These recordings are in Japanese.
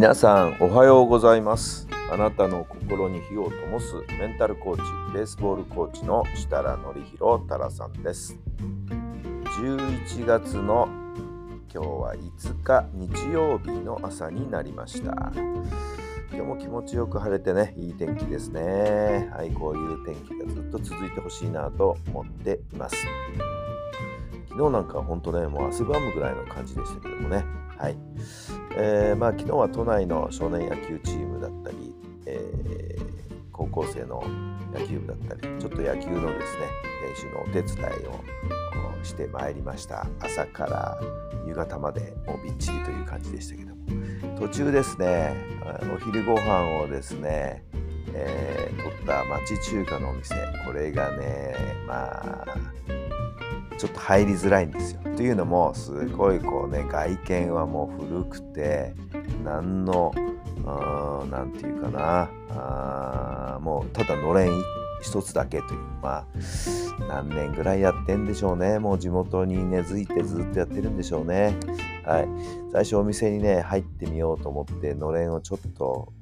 皆さんおはようございます。あなたの心に火を灯すメンタルコーチベースボールコーチの設楽範弘太良さんです。11月の今日は5日日曜日の朝になりました。今日も気持ちよく晴れてねいい天気ですね。はいこういう天気がずっと続いてほしいなと思っています。昨日なんか本当ねもう汗ばむぐらいの感じでしたけどもね。はい。えーまあ、昨日は都内の少年野球チームだったり、えー高校生の野球部だったりちょっと野球のですね練習のお手伝いをしてまいりました。朝から夕方までもうびっちりという感じでしたけども。途中ですねお昼ご飯をですね、えー取った町中華のお店これがねまあちょっと入りづらいんですよ。というのもすごいこうね外見はもう古くて何の何て言うかなあーもうただのれん一つだけというまあ何年ぐらいやってんでしょうねもう地元に根付いてずっとやってるんでしょうね。はい、最初お店にね入ってみようと思ってのれんをちょっと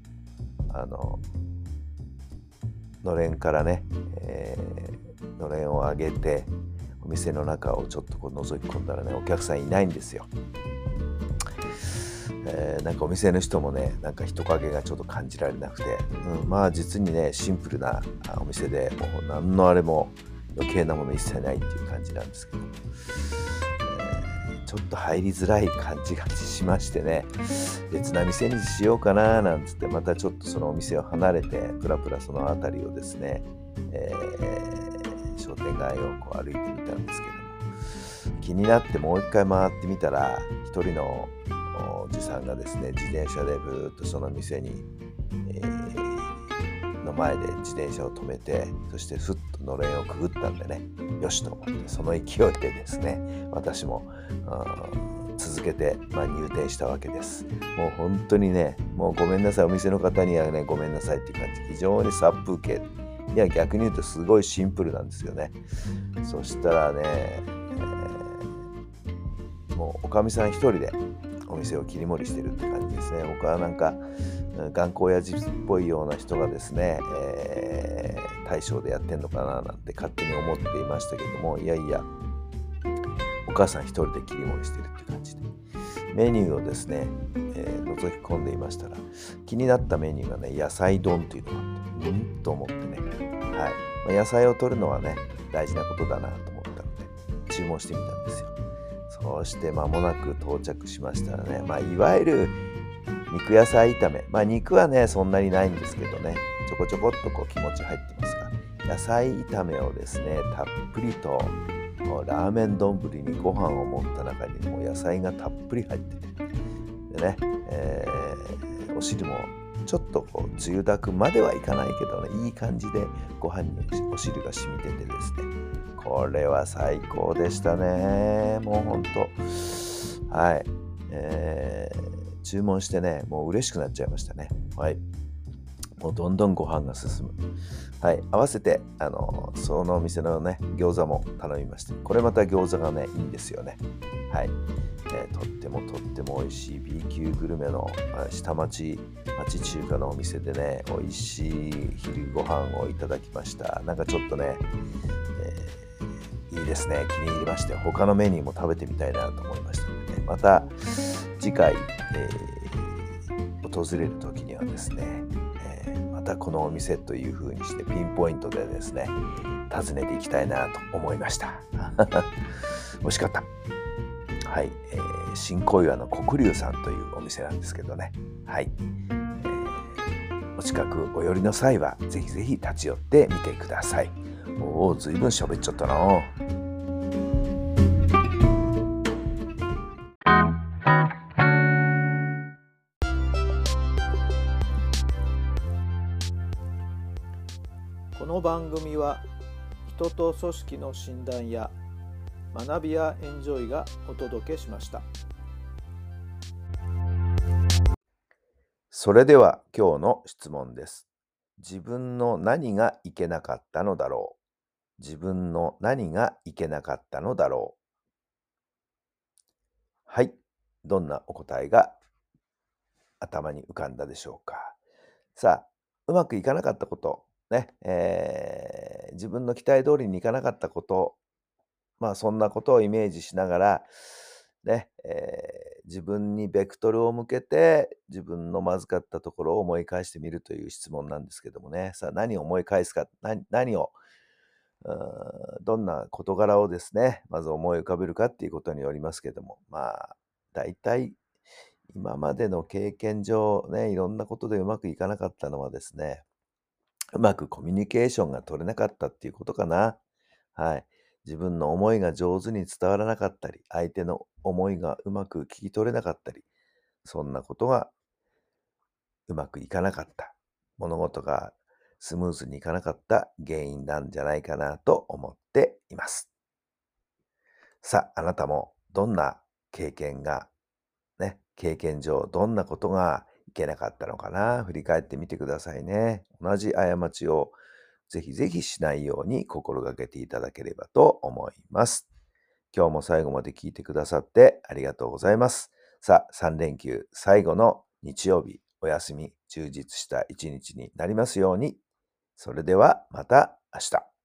あののれんからね、えーのれんを上げてお店の中をちょっとこう覗き込んだらねお客さんいないんですよ。えーなんかお店の人もねなんか人影がちょっと感じられなくて、うん、まあ実にねシンプルなお店でもう何のあれも余計なもの一切ないっていう感じなんですけど、えーちょっと入りづらい感じがしましてね。別な店にしようかななんつってまたちょっとそのお店を離れてプラプラその辺りをですね、えー商店街をこう歩いてみたんですけども気になってもう一回回ってみたら一人のおじさんがですね自転車でブーっとその店に、えーの前で自転車を止めてそしてふっとのれんをくぐったんでねよしと思ってその勢いでですね私も続けて、まあ、入店したわけです。もう本当にねもうごめんなさいお店の方にはねごめんなさいっていう感じ。非常に殺風景。いや逆に言うとすごいシンプルなんですよね。そしたらね、えーもうおかみさん一人でお店を切り盛りしてるって感じですね。他はなんか頑固親父っぽいような人がですね、えー大将でやってんのかななんて勝手に思っていましたけどもいやいやお母さん一人で切り盛りしてるって感じで。メニューをですね、えー覗き込んでいましたら気になったメニューがね野菜丼というのがあってうん？と思ってね、はい。まあ野菜を取るのはね大事なことだなと思ったので注文してみたんですよ。そうして間もなく到着しましたらね、まあ、いわゆる肉野菜炒め。まあ肉はねそんなにないんですけどねちょこちょこっとこう気持ち入ってますが野菜炒めをですねたっぷりとラーメン丼にご飯を盛った中にもう野菜がたっぷり入っててでね、えーお汁もとこうつゆだくまではいかないけどねいい感じでご飯にお汁が染みててですね。これは最高でしたね。もうほんと。はい、えー注文してねもう嬉しくなっちゃいましたね。はい。もうどんどんご飯が進む。はい合わせてあのそのお店のね餃子も頼みましてこれまた餃子がねいいんですよね。はい、えーとってもとっても美味しい。B 級グルメの下町町中華のお店でね美味しい昼ご飯をいただきました。なんかちょっとね、えーいいですね。気に入りまして他のメニューも食べてみたいなと思いましたので、ね、また次回、えー訪れる時にはですね、たこのお店という風にしてピンポイントでですね訪ねていきたいなと思いました。美味しかった。はい、えー新小岩の黒龍さんというお店なんですけどね。はい、えーお近くお寄りの際はぜひぜひ立ち寄ってみてください。おおずいぶん喋っちゃったな。の番組は人と組織の診断や学びやエンジョイがお届けしました。それでは今日の質問です。自分の何がいけなかったのだろう。自分の何がいけなかったのだろう。はい。どんなお答えが頭に浮かんだでしょうか。さあうまくいかなかったことね、えー、自分の期待通りにいかなかったこと、まあそんなことをイメージしながら、ね、えー、自分にベクトルを向けて自分のまずかったところを思い返してみるという質問なんですけどもね、さあ何を思い返すか、何何を、どんな事柄をですね、まず思い浮かべるかっていうことによりますけども、まあ大体今までの経験上ね、いろんなことでうまくいかなかったのはですね、うまくコミュニケーションが取れなかったっていうことかな。はい。自分の思いが上手に伝わらなかったり、相手の思いがうまく聞き取れなかったり、そんなことがうまくいかなかった。物事がスムーズにいかなかった原因なんじゃないかなと思っています。さあ、あなたもどんな経験が、ね、経験上どんなことがけなかったのかな振り返ってみてくださいね。同じ過ちをぜひぜひしないように心がけていただければと思います。今日も最後まで聞いてくださってありがとうございます。さあ、3連休最後の日曜日、お休み、充実した一日になりますように。それではまた明日。